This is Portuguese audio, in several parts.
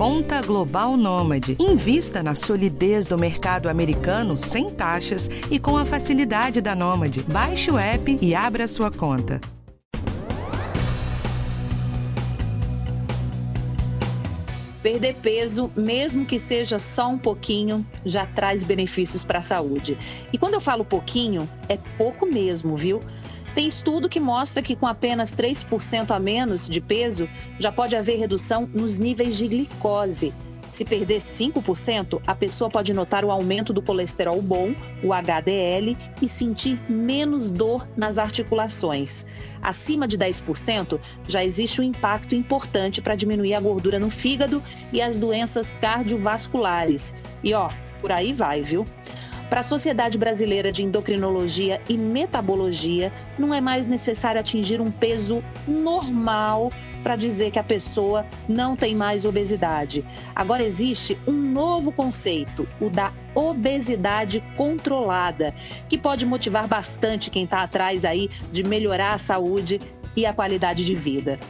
Conta Global Nômade. Invista na solidez do mercado americano sem taxas e com a facilidade da Nômade. Baixe o app e abra sua conta. Perder peso, mesmo que seja só um pouquinho, já traz benefícios para a saúde. E quando eu falo pouquinho, é pouco mesmo, viu? Tem estudo que mostra que com apenas 3% a menos de peso, já pode haver redução nos níveis de glicose. Se perder 5%, a pessoa pode notar o aumento do colesterol bom, o HDL, e sentir menos dor nas articulações. Acima de 10%, já existe um impacto importante para diminuir a gordura no fígado e as doenças cardiovasculares. E ó, por aí vai, viu? Para a Sociedade Brasileira de Endocrinologia e Metabologia, não é mais necessário atingir um peso normal para dizer que a pessoa não tem mais obesidade. Agora existe um novo conceito, o da obesidade controlada, que pode motivar bastante quem está atrás aí de melhorar a saúde e a qualidade de vida.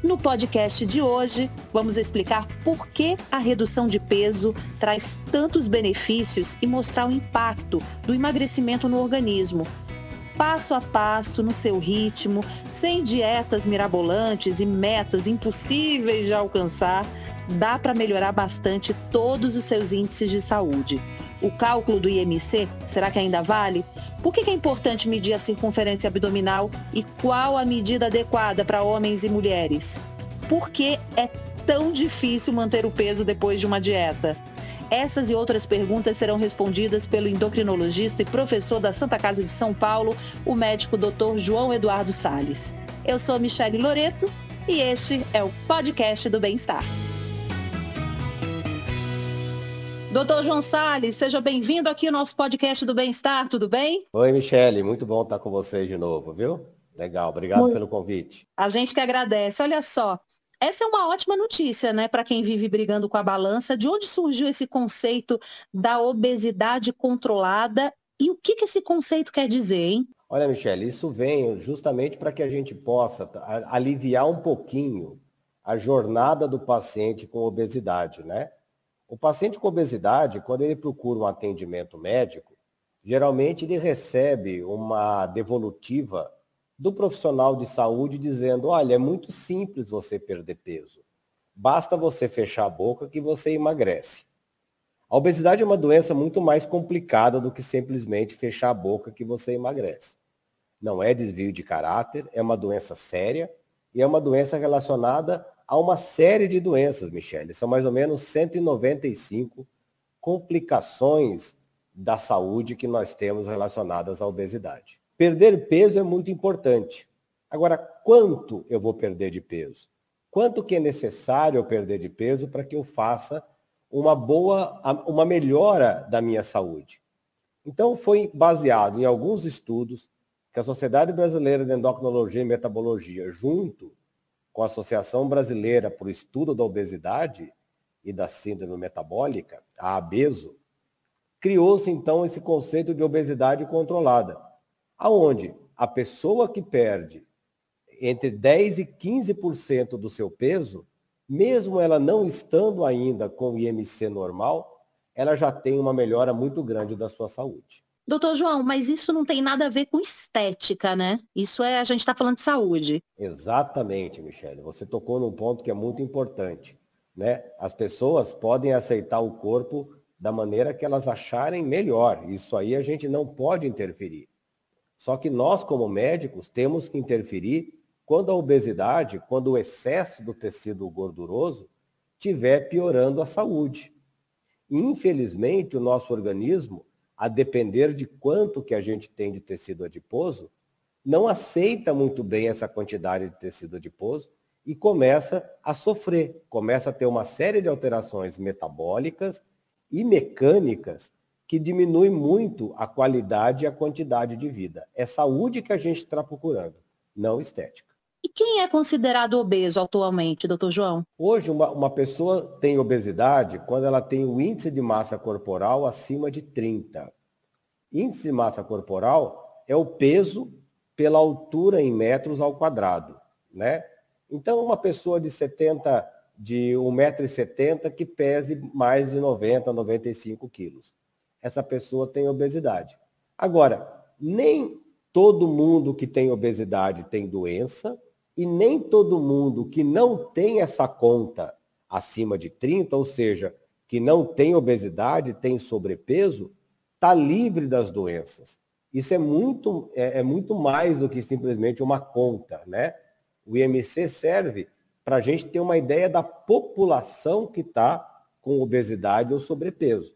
No podcast de hoje, vamos explicar por que a redução de peso traz tantos benefícios e mostrar o impacto do emagrecimento no organismo. Passo a passo, no seu ritmo, sem dietas mirabolantes e metas impossíveis de alcançar, dá para melhorar bastante todos os seus índices de saúde. O cálculo do IMC, será que ainda vale? Por que é importante medir a circunferência abdominal e qual a medida adequada para homens e mulheres? Por que é tão difícil manter o peso depois de uma dieta? Essas e outras perguntas serão respondidas pelo endocrinologista e professor da Santa Casa de São Paulo, o médico Dr. João Eduardo Sales. Eu sou Michele Loreto e este é o podcast do Bem-Estar. Doutor João Salles, seja bem-vindo aqui ao nosso podcast do Bem-Estar, tudo bem? Oi, Michele, muito bom estar com vocês de novo, viu? Legal, obrigado muito. pelo convite. A gente que agradece. Olha só, essa é uma ótima notícia, né, para quem vive brigando com a balança. De onde surgiu esse conceito da obesidade controlada e o que, que esse conceito quer dizer, hein? Olha, Michele, isso vem justamente para que a gente possa aliviar um pouquinho a jornada do paciente com obesidade, né? O paciente com obesidade, quando ele procura um atendimento médico, geralmente ele recebe uma devolutiva do profissional de saúde dizendo: olha, é muito simples você perder peso. Basta você fechar a boca que você emagrece. A obesidade é uma doença muito mais complicada do que simplesmente fechar a boca que você emagrece. Não é desvio de caráter, é uma doença séria e é uma doença relacionada há uma série de doenças, Michele. São mais ou menos 195 complicações da saúde que nós temos relacionadas à obesidade. Perder peso é muito importante. Agora, quanto eu vou perder de peso? Quanto que é necessário eu perder de peso para que eu faça uma boa, uma melhora da minha saúde? Então, foi baseado em alguns estudos que a Sociedade Brasileira de Endocrinologia e Metabologia, junto com a Associação Brasileira para o Estudo da Obesidade e da Síndrome Metabólica, a ABESO, criou-se então esse conceito de obesidade controlada, aonde a pessoa que perde entre 10 e 15% do seu peso, mesmo ela não estando ainda com o IMC normal, ela já tem uma melhora muito grande da sua saúde. Doutor João, mas isso não tem nada a ver com estética, né? Isso é, a gente está falando de saúde. Exatamente, Michele. Você tocou num ponto que é muito importante. Né? As pessoas podem aceitar o corpo da maneira que elas acharem melhor. Isso aí a gente não pode interferir. Só que nós, como médicos, temos que interferir quando a obesidade, quando o excesso do tecido gorduroso estiver piorando a saúde. infelizmente, o nosso organismo a depender de quanto que a gente tem de tecido adiposo, não aceita muito bem essa quantidade de tecido adiposo e começa a sofrer, começa a ter uma série de alterações metabólicas e mecânicas que diminui muito a qualidade e a quantidade de vida. É saúde que a gente está procurando, não estética. E quem é considerado obeso atualmente, doutor João? Hoje, uma, uma pessoa tem obesidade quando ela tem o índice de massa corporal acima de 30. Índice de massa corporal é o peso pela altura em metros ao quadrado, né? Então, uma pessoa de 70, de 1,70m que pese mais de 90, 95 quilos. Essa pessoa tem obesidade. Agora, nem todo mundo que tem obesidade tem doença e nem todo mundo que não tem essa conta acima de 30, ou seja, que não tem obesidade, tem sobrepeso, está livre das doenças. Isso é muito, é, é, muito mais do que simplesmente uma conta, né? O IMC serve para a gente ter uma ideia da população que está com obesidade ou sobrepeso.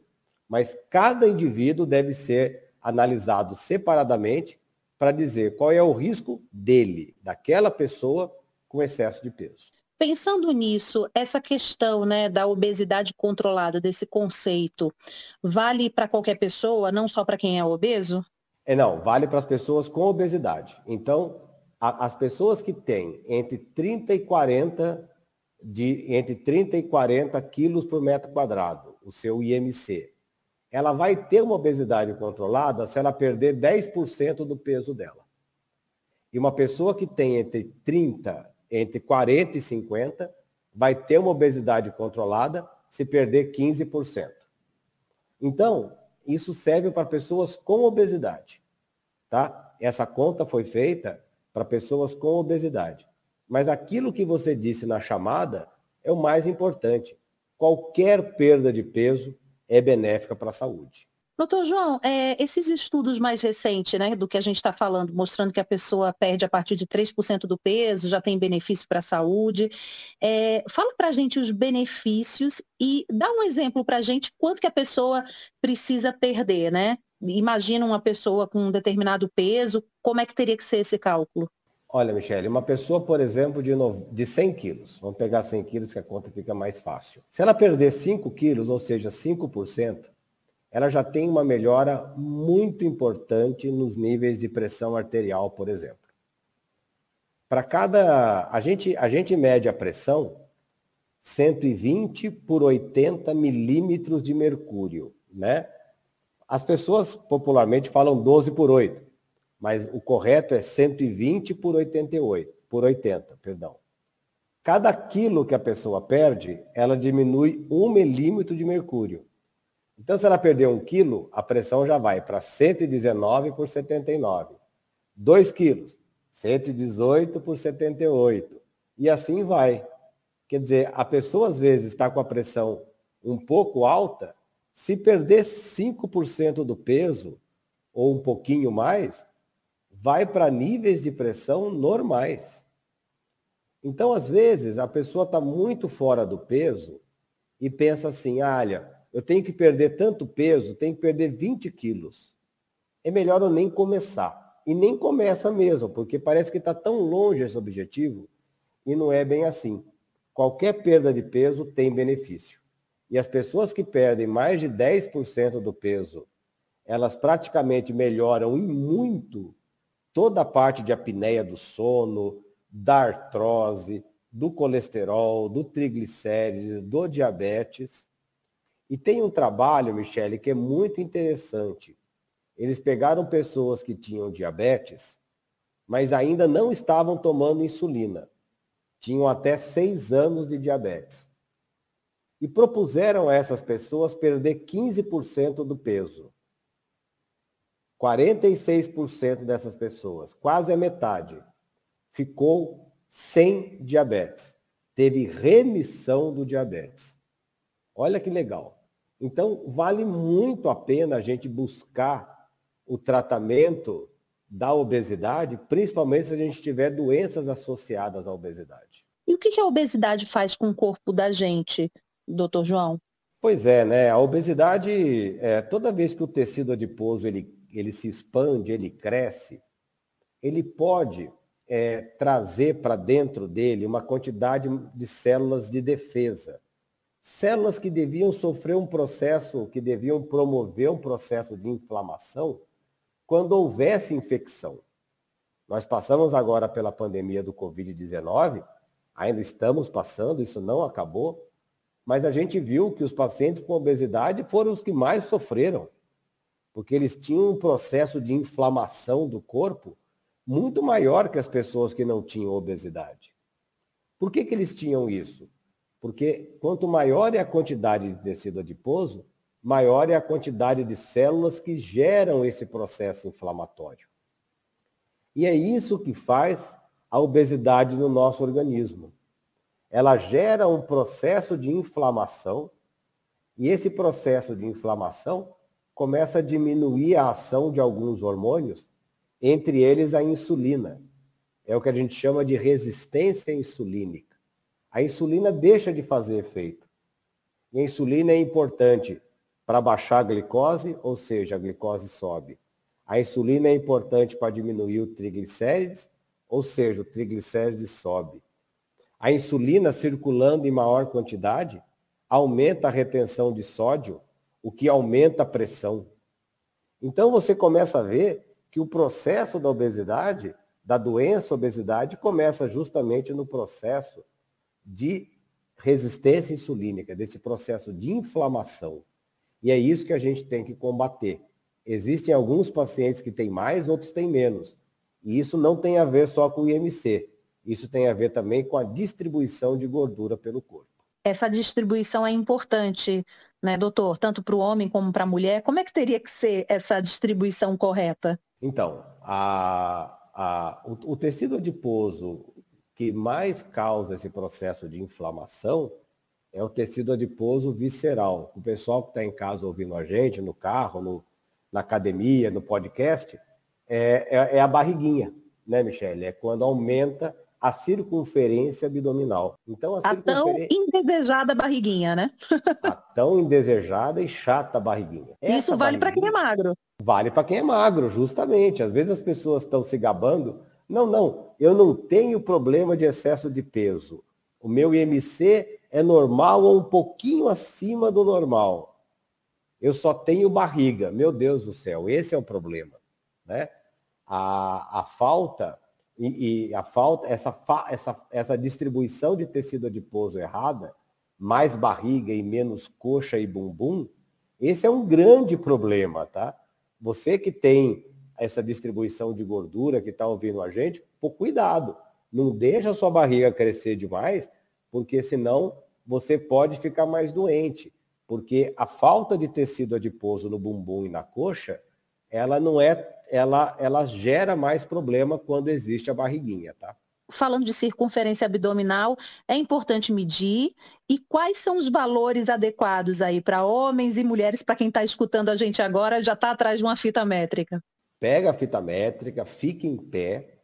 Mas cada indivíduo deve ser analisado separadamente para dizer qual é o risco dele, daquela pessoa com excesso de peso. Pensando nisso, essa questão né, da obesidade controlada, desse conceito, vale para qualquer pessoa, não só para quem é obeso? É, não, vale para as pessoas com obesidade. Então, a, as pessoas que têm entre 30 e 40 de entre 30 e 40 quilos por metro quadrado, o seu IMC, ela vai ter uma obesidade controlada se ela perder 10% do peso dela. E uma pessoa que tem entre 30, entre 40 e 50, vai ter uma obesidade controlada se perder 15%. Então, isso serve para pessoas com obesidade, tá? Essa conta foi feita para pessoas com obesidade. Mas aquilo que você disse na chamada é o mais importante. Qualquer perda de peso é benéfica para a saúde. Doutor João, é, esses estudos mais recentes, né, do que a gente está falando, mostrando que a pessoa perde a partir de 3% do peso, já tem benefício para a saúde. É, fala para a gente os benefícios e dá um exemplo para a gente quanto que a pessoa precisa perder, né? Imagina uma pessoa com um determinado peso, como é que teria que ser esse cálculo? Olha, Michele, uma pessoa, por exemplo, de, no... de 100 quilos, vamos pegar 100 quilos que a conta fica mais fácil. Se ela perder 5 quilos, ou seja, 5%, ela já tem uma melhora muito importante nos níveis de pressão arterial, por exemplo. Para cada. A gente, a gente mede a pressão 120 por 80 milímetros de mercúrio, né? As pessoas popularmente falam 12 por 8, mas o correto é 120 por 88, por 80, perdão. Cada quilo que a pessoa perde, ela diminui um milímetro de mercúrio. Então, se ela perder um quilo, a pressão já vai para 119 por 79. 2 quilos, 118 por 78. E assim vai. Quer dizer, a pessoa às vezes está com a pressão um pouco alta, se perder 5% do peso, ou um pouquinho mais, vai para níveis de pressão normais. Então, às vezes, a pessoa está muito fora do peso e pensa assim, ah, olha, eu tenho que perder tanto peso, tenho que perder 20 quilos. É melhor eu nem começar. E nem começa mesmo, porque parece que está tão longe esse objetivo e não é bem assim. Qualquer perda de peso tem benefício. E as pessoas que perdem mais de 10% do peso, elas praticamente melhoram em muito toda a parte de apneia do sono, da artrose, do colesterol, do triglicérides, do diabetes. E tem um trabalho, Michele, que é muito interessante. Eles pegaram pessoas que tinham diabetes, mas ainda não estavam tomando insulina. Tinham até seis anos de diabetes. E propuseram a essas pessoas perder 15% do peso. 46% dessas pessoas, quase a metade, ficou sem diabetes. Teve remissão do diabetes. Olha que legal. Então, vale muito a pena a gente buscar o tratamento da obesidade, principalmente se a gente tiver doenças associadas à obesidade. E o que a obesidade faz com o corpo da gente, doutor João? Pois é, né? A obesidade, é, toda vez que o tecido adiposo ele, ele se expande, ele cresce, ele pode é, trazer para dentro dele uma quantidade de células de defesa células que deviam sofrer um processo, que deviam promover um processo de inflamação quando houvesse infecção. Nós passamos agora pela pandemia do Covid-19, ainda estamos passando, isso não acabou, mas a gente viu que os pacientes com obesidade foram os que mais sofreram, porque eles tinham um processo de inflamação do corpo muito maior que as pessoas que não tinham obesidade. Por que, que eles tinham isso? Porque quanto maior é a quantidade de tecido adiposo, maior é a quantidade de células que geram esse processo inflamatório. E é isso que faz a obesidade no nosso organismo. Ela gera um processo de inflamação, e esse processo de inflamação começa a diminuir a ação de alguns hormônios, entre eles a insulina. É o que a gente chama de resistência insulínica. A insulina deixa de fazer efeito. E a insulina é importante para baixar a glicose, ou seja, a glicose sobe. A insulina é importante para diminuir o triglicérides, ou seja, o triglicérides sobe. A insulina circulando em maior quantidade aumenta a retenção de sódio, o que aumenta a pressão. Então você começa a ver que o processo da obesidade, da doença obesidade, começa justamente no processo de resistência insulínica, desse processo de inflamação. E é isso que a gente tem que combater. Existem alguns pacientes que têm mais, outros têm menos. E isso não tem a ver só com o IMC. Isso tem a ver também com a distribuição de gordura pelo corpo. Essa distribuição é importante, né, doutor? Tanto para o homem como para a mulher. Como é que teria que ser essa distribuição correta? Então, a, a, o, o tecido adiposo que mais causa esse processo de inflamação é o tecido adiposo visceral. O pessoal que está em casa ouvindo a gente, no carro, no, na academia, no podcast, é, é, é a barriguinha, né, Michele? É quando aumenta a circunferência abdominal. Então, a, a circunferência... tão indesejada barriguinha, né? a tão indesejada e chata barriguinha. Essa Isso vale para quem é magro. Vale para quem é magro, justamente. Às vezes as pessoas estão se gabando. Não, não, eu não tenho problema de excesso de peso. O meu IMC é normal ou um pouquinho acima do normal. Eu só tenho barriga. Meu Deus do céu, esse é o problema. Né? A, a falta e, e, a falta, essa, essa, essa distribuição de tecido adiposo errada, mais barriga e menos coxa e bumbum, esse é um grande problema, tá? Você que tem essa distribuição de gordura que está ouvindo a gente, por cuidado. Não deixa a sua barriga crescer demais, porque senão você pode ficar mais doente. Porque a falta de tecido adiposo no bumbum e na coxa, ela não é, ela, ela gera mais problema quando existe a barriguinha, tá? Falando de circunferência abdominal, é importante medir e quais são os valores adequados aí para homens e mulheres, para quem está escutando a gente agora, já está atrás de uma fita métrica? Pega a fita métrica, fique em pé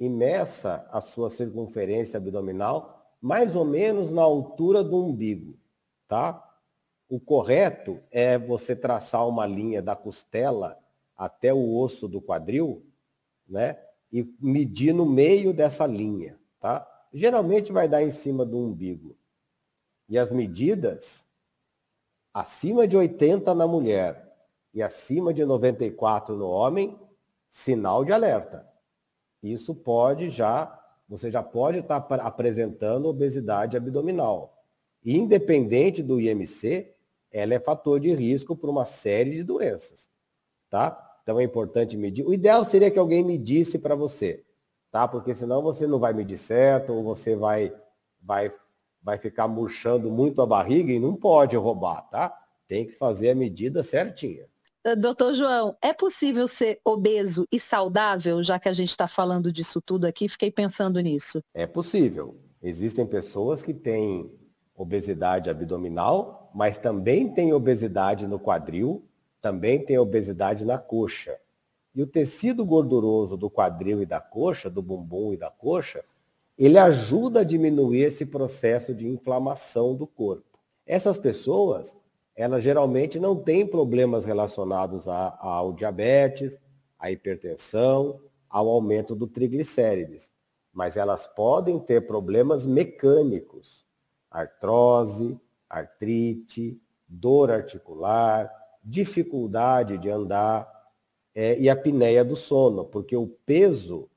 e meça a sua circunferência abdominal mais ou menos na altura do umbigo, tá? O correto é você traçar uma linha da costela até o osso do quadril, né? E medir no meio dessa linha, tá? Geralmente vai dar em cima do umbigo. E as medidas acima de 80 na mulher e acima de 94 no homem, sinal de alerta. Isso pode já você já pode estar apresentando obesidade abdominal. Independente do IMC, ela é fator de risco para uma série de doenças, tá? Então é importante medir. O ideal seria que alguém medisse para você, tá? Porque senão você não vai medir certo ou você vai vai vai ficar murchando muito a barriga e não pode roubar, tá? Tem que fazer a medida certinha. Doutor João, é possível ser obeso e saudável, já que a gente está falando disso tudo aqui? Fiquei pensando nisso. É possível. Existem pessoas que têm obesidade abdominal, mas também têm obesidade no quadril, também tem obesidade na coxa. E o tecido gorduroso do quadril e da coxa, do bumbum e da coxa, ele ajuda a diminuir esse processo de inflamação do corpo. Essas pessoas, ela geralmente não tem problemas relacionados a, ao diabetes, à hipertensão, ao aumento do triglicérides, mas elas podem ter problemas mecânicos, artrose, artrite, dor articular, dificuldade de andar é, e a apneia do sono, porque o peso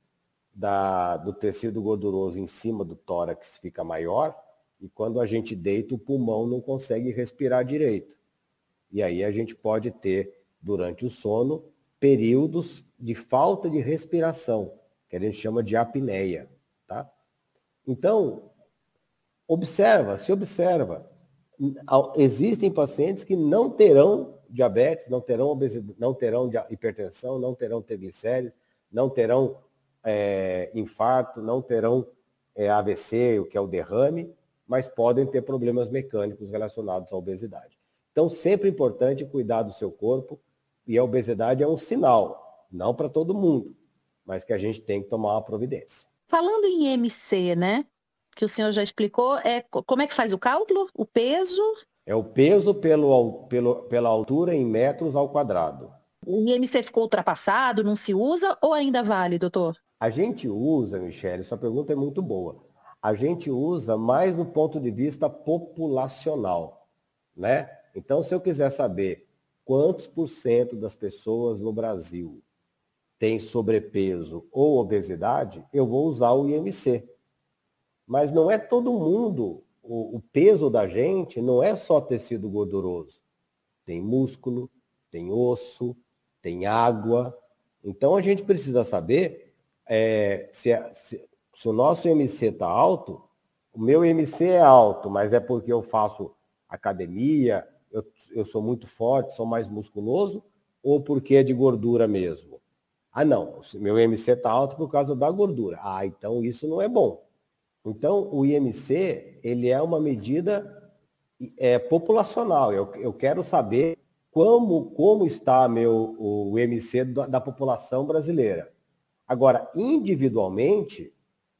da, do tecido gorduroso em cima do tórax fica maior e quando a gente deita, o pulmão não consegue respirar direito. E aí a gente pode ter, durante o sono, períodos de falta de respiração, que a gente chama de apneia. Tá? Então, Observa, se observa. Existem pacientes que não terão diabetes, não terão obesidade, não terão hipertensão, não terão triglicérides, não terão é, infarto, não terão é, AVC, o que é o derrame, mas podem ter problemas mecânicos relacionados à obesidade. Então, sempre importante cuidar do seu corpo, e a obesidade é um sinal, não para todo mundo, mas que a gente tem que tomar uma providência. Falando em MC, né? Que o senhor já explicou, é como é que faz o cálculo? O peso? É o peso pelo, pelo, pela altura em metros ao quadrado. O IMC ficou ultrapassado, não se usa ou ainda vale, doutor? A gente usa, Michele, sua pergunta é muito boa. A gente usa mais do ponto de vista populacional, né? Então, se eu quiser saber quantos por cento das pessoas no Brasil tem sobrepeso ou obesidade, eu vou usar o IMC. Mas não é todo mundo, o, o peso da gente não é só tecido gorduroso. Tem músculo, tem osso, tem água. Então a gente precisa saber é, se, se, se o nosso IMC está alto, o meu IMC é alto, mas é porque eu faço academia, eu, eu sou muito forte, sou mais musculoso, ou porque é de gordura mesmo? Ah, não, meu IMC está alto por causa da gordura. Ah, então isso não é bom. Então, o IMC, ele é uma medida é, populacional. Eu, eu quero saber como, como está meu, o IMC da, da população brasileira. Agora, individualmente,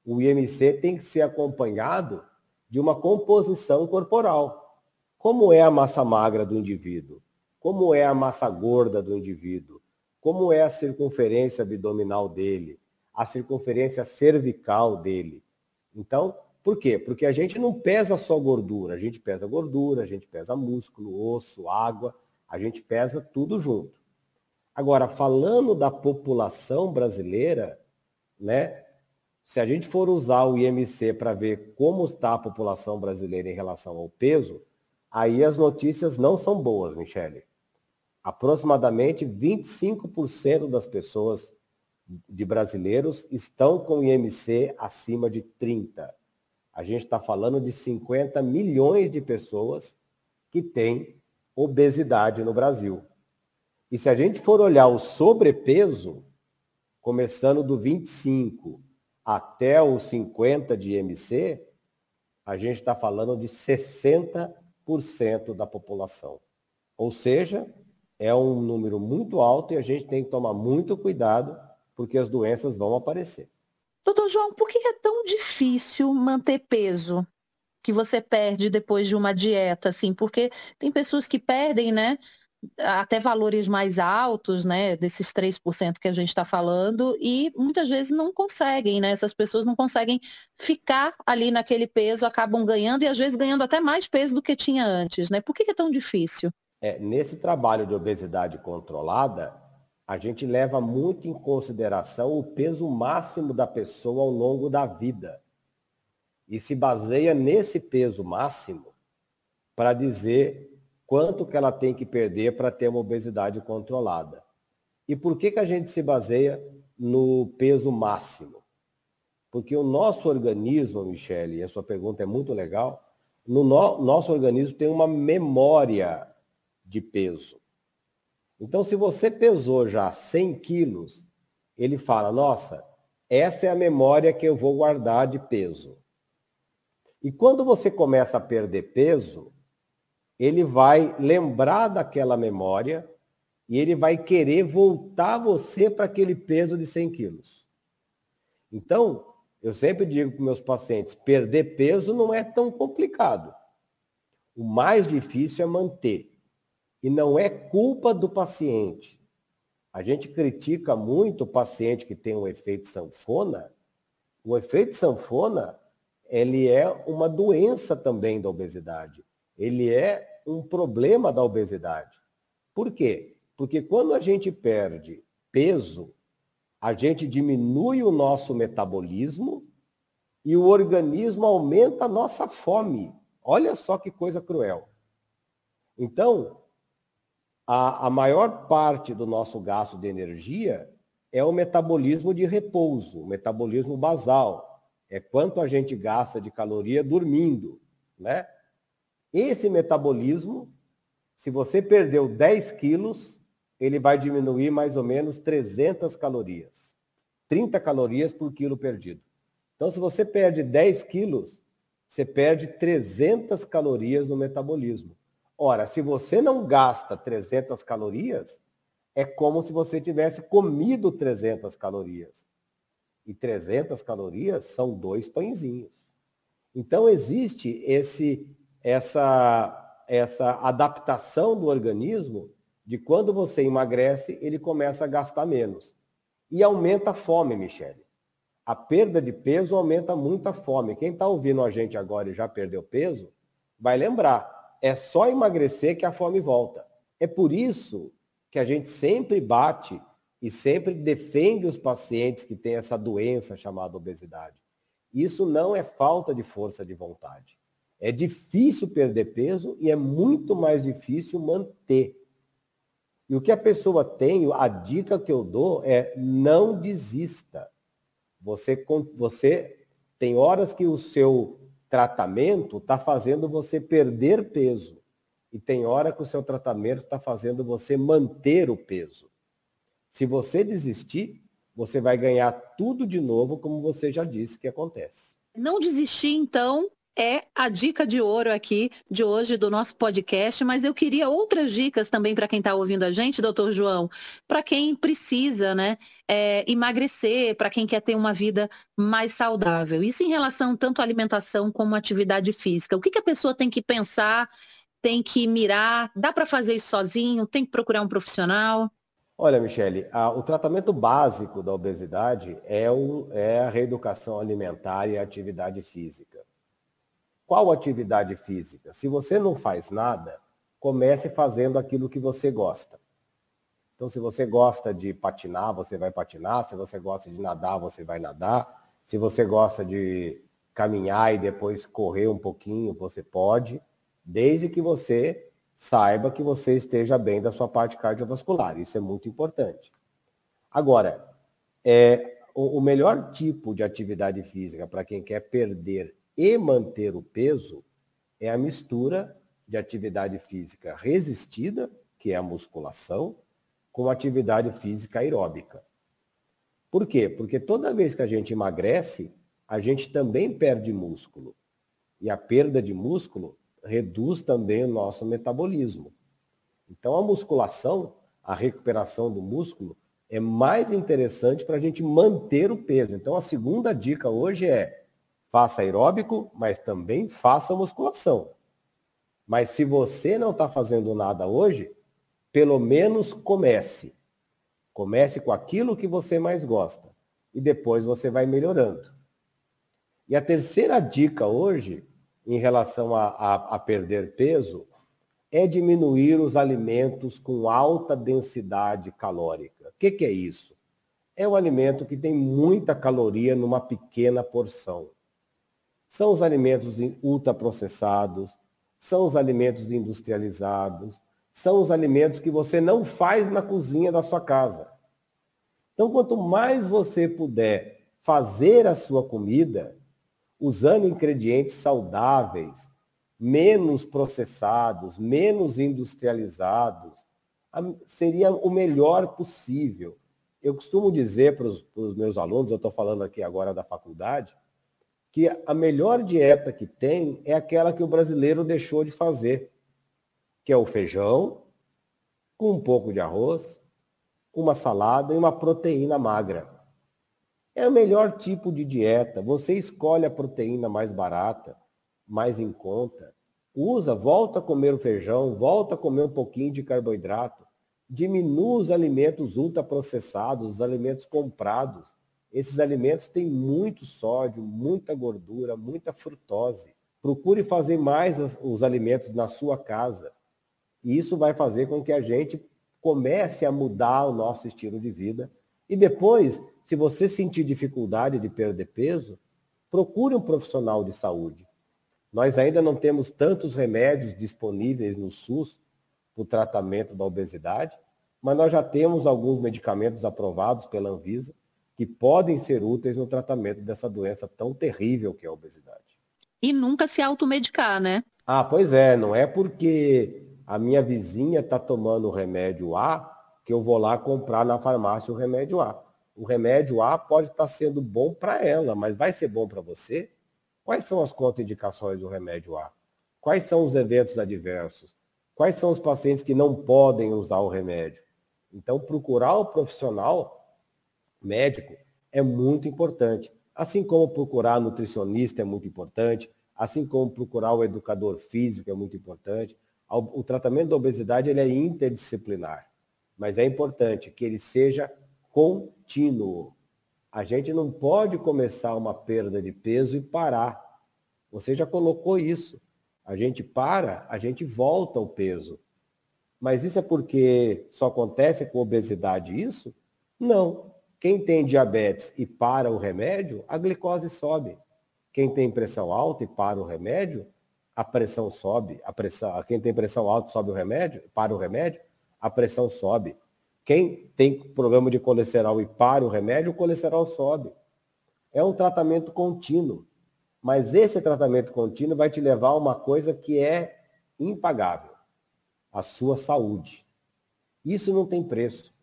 o IMC tem que ser acompanhado de uma composição corporal. Como é a massa magra do indivíduo? Como é a massa gorda do indivíduo? como é a circunferência abdominal dele, a circunferência cervical dele. Então, por quê? Porque a gente não pesa só gordura, a gente pesa gordura, a gente pesa músculo, osso, água, a gente pesa tudo junto. Agora, falando da população brasileira, né? Se a gente for usar o IMC para ver como está a população brasileira em relação ao peso, aí as notícias não são boas, Michele aproximadamente 25% das pessoas de brasileiros estão com IMC acima de 30. A gente está falando de 50 milhões de pessoas que têm obesidade no Brasil. E se a gente for olhar o sobrepeso, começando do 25 até os 50 de IMC, a gente está falando de 60% da população. Ou seja, é um número muito alto e a gente tem que tomar muito cuidado porque as doenças vão aparecer. Doutor João, por que é tão difícil manter peso que você perde depois de uma dieta, assim? Porque tem pessoas que perdem, né? Até valores mais altos, né? Desses 3% que a gente está falando, e muitas vezes não conseguem, né? Essas pessoas não conseguem ficar ali naquele peso, acabam ganhando e às vezes ganhando até mais peso do que tinha antes, né? Por que é tão difícil? é, nesse trabalho de obesidade controlada, a gente leva muito em consideração o peso máximo da pessoa ao longo da vida. E se baseia nesse peso máximo para dizer quanto que ela tem que perder para ter uma obesidade controlada. E por que, que a gente se baseia no peso máximo? Porque o nosso organismo, Michele, e a sua pergunta é muito legal, no no, nosso organismo tem uma memória de peso. Então, se você pesou já 100 quilos, ele fala, nossa, essa é a memória que eu vou guardar de peso. E quando você começa a perder peso, ele vai lembrar daquela memória e ele vai querer voltar você para aquele peso de 100 quilos. Então, eu sempre digo para meus pacientes, perder peso não é tão complicado. O mais difícil é manter. E não é culpa do paciente. A gente critica muito o paciente que tem um efeito sanfona. O efeito sanfona, ele é uma doença também da obesidade. Ele é um problema da obesidade. Por quê? Porque quando a gente perde peso, a gente diminui o nosso metabolismo e o organismo aumenta a nossa fome. Olha só que coisa cruel. Então, a, a maior parte do nosso gasto de energia é o metabolismo de repouso, o metabolismo basal. É quanto a gente gasta de caloria dormindo, né? Esse metabolismo, se você perdeu 10 quilos, ele vai diminuir mais ou menos 300 calorias. 30 calorias por quilo perdido. Então, se você perde 10 quilos, você perde 300 calorias no metabolismo. Ora, se você não gasta 300 calorias, é como se você tivesse comido 300 calorias. E 300 calorias são dois pãezinhos. Então, existe esse, essa, essa adaptação do organismo de quando você emagrece, ele começa a gastar menos. E aumenta a fome, Michele. A perda de peso aumenta muito a fome. Quem está ouvindo a gente agora e já perdeu peso, vai lembrar. É só emagrecer que a fome volta. É por isso que a gente sempre bate e sempre defende os pacientes que têm essa doença chamada obesidade. Isso não é falta de força de vontade. É difícil perder peso e é muito mais difícil manter. E o que a pessoa tem, a dica que eu dou é não desista. Você, você tem horas que o seu tratamento está fazendo você perder peso. E tem hora que o seu tratamento está fazendo você manter o peso. Se você desistir, você vai ganhar tudo de novo, como você já disse que acontece. Não desistir, então, é a dica de ouro aqui de hoje do nosso podcast, mas eu queria outras dicas também para quem está ouvindo a gente, doutor João, para quem precisa né, é, emagrecer, para quem quer ter uma vida mais saudável. Isso em relação tanto à alimentação como à atividade física. O que, que a pessoa tem que pensar, tem que mirar? Dá para fazer isso sozinho? Tem que procurar um profissional? Olha, Michele, a, o tratamento básico da obesidade é, é a reeducação alimentar e a atividade física. Qual atividade física? Se você não faz nada, comece fazendo aquilo que você gosta. Então, se você gosta de patinar, você vai patinar. Se você gosta de nadar, você vai nadar. Se você gosta de caminhar e depois correr um pouquinho, você pode, desde que você saiba que você esteja bem da sua parte cardiovascular. Isso é muito importante. Agora, é, o, o melhor tipo de atividade física para quem quer perder e manter o peso é a mistura de atividade física resistida, que é a musculação, com atividade física aeróbica. Por quê? Porque toda vez que a gente emagrece, a gente também perde músculo. E a perda de músculo reduz também o nosso metabolismo. Então a musculação, a recuperação do músculo, é mais interessante para a gente manter o peso. Então a segunda dica hoje é Faça aeróbico, mas também faça musculação. Mas se você não está fazendo nada hoje, pelo menos comece. Comece com aquilo que você mais gosta. E depois você vai melhorando. E a terceira dica hoje, em relação a, a, a perder peso, é diminuir os alimentos com alta densidade calórica. O que, que é isso? É um alimento que tem muita caloria numa pequena porção são os alimentos ultraprocessados, são os alimentos industrializados, são os alimentos que você não faz na cozinha da sua casa. Então, quanto mais você puder fazer a sua comida usando ingredientes saudáveis, menos processados, menos industrializados, seria o melhor possível. Eu costumo dizer para os meus alunos, eu estou falando aqui agora da faculdade, que a melhor dieta que tem é aquela que o brasileiro deixou de fazer, que é o feijão, com um pouco de arroz, uma salada e uma proteína magra. É o melhor tipo de dieta. Você escolhe a proteína mais barata, mais em conta. Usa, volta a comer o feijão, volta a comer um pouquinho de carboidrato. Diminua os alimentos ultraprocessados, os alimentos comprados. Esses alimentos têm muito sódio, muita gordura, muita frutose. Procure fazer mais os alimentos na sua casa. E isso vai fazer com que a gente comece a mudar o nosso estilo de vida. E depois, se você sentir dificuldade de perder peso, procure um profissional de saúde. Nós ainda não temos tantos remédios disponíveis no SUS para o tratamento da obesidade, mas nós já temos alguns medicamentos aprovados pela Anvisa que podem ser úteis no tratamento dessa doença tão terrível que é a obesidade. E nunca se automedicar, né? Ah, pois é, não é porque a minha vizinha está tomando o remédio A que eu vou lá comprar na farmácia o remédio A. O remédio A pode estar tá sendo bom para ela, mas vai ser bom para você? Quais são as contraindicações do remédio A? Quais são os eventos adversos? Quais são os pacientes que não podem usar o remédio? Então, procurar o profissional médico é muito importante. Assim como procurar nutricionista é muito importante, assim como procurar o educador físico é muito importante. O tratamento da obesidade ele é interdisciplinar, mas é importante que ele seja contínuo. A gente não pode começar uma perda de peso e parar. Você já colocou isso. A gente para, a gente volta ao peso. Mas isso é porque só acontece com obesidade isso? Não. Quem tem diabetes e para o remédio, a glicose sobe. Quem tem pressão alta e para o remédio, a pressão sobe. A pressão, quem tem pressão alta sobe o remédio, para o remédio, a pressão sobe. Quem tem problema de colesterol e para o remédio, o colesterol sobe. É um tratamento contínuo. Mas esse tratamento contínuo vai te levar a uma coisa que é impagável: a sua saúde. Isso não tem preço.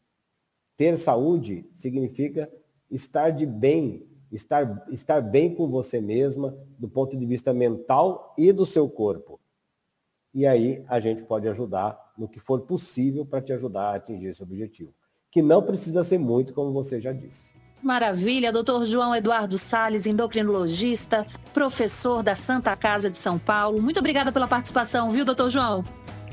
Ter saúde significa estar de bem, estar, estar bem com você mesma, do ponto de vista mental e do seu corpo. E aí a gente pode ajudar no que for possível para te ajudar a atingir esse objetivo. Que não precisa ser muito, como você já disse. Maravilha, doutor João Eduardo Sales, endocrinologista, professor da Santa Casa de São Paulo. Muito obrigada pela participação, viu, doutor João?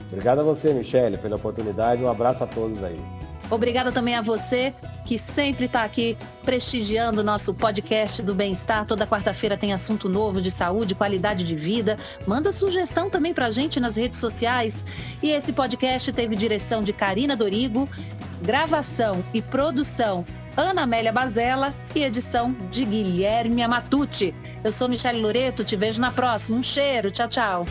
Obrigado a você, Michele, pela oportunidade. Um abraço a todos aí. Obrigada também a você que sempre está aqui prestigiando o nosso podcast do bem-estar. Toda quarta-feira tem assunto novo de saúde, qualidade de vida. Manda sugestão também para a gente nas redes sociais. E esse podcast teve direção de Karina Dorigo, gravação e produção Ana Amélia Bazella e edição de Guilherme Amatucci. Eu sou Michele Loreto, te vejo na próxima. Um cheiro, tchau, tchau.